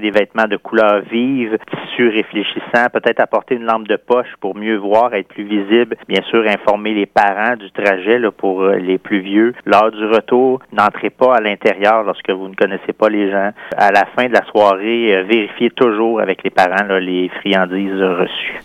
des vêtements de couleur vive, tissu réfléchissant, peut-être apporter une lampe de poche pour mieux voir, être plus visible. Bien sûr, informer les parents du trajet là, pour euh, les plus vieux. Lors du retour, n'entrez pas à l'intérieur lorsque vous ne connaissez pas les gens. À la fin de la soirée, euh, vérifiez toujours avec les parents les friandises reçues.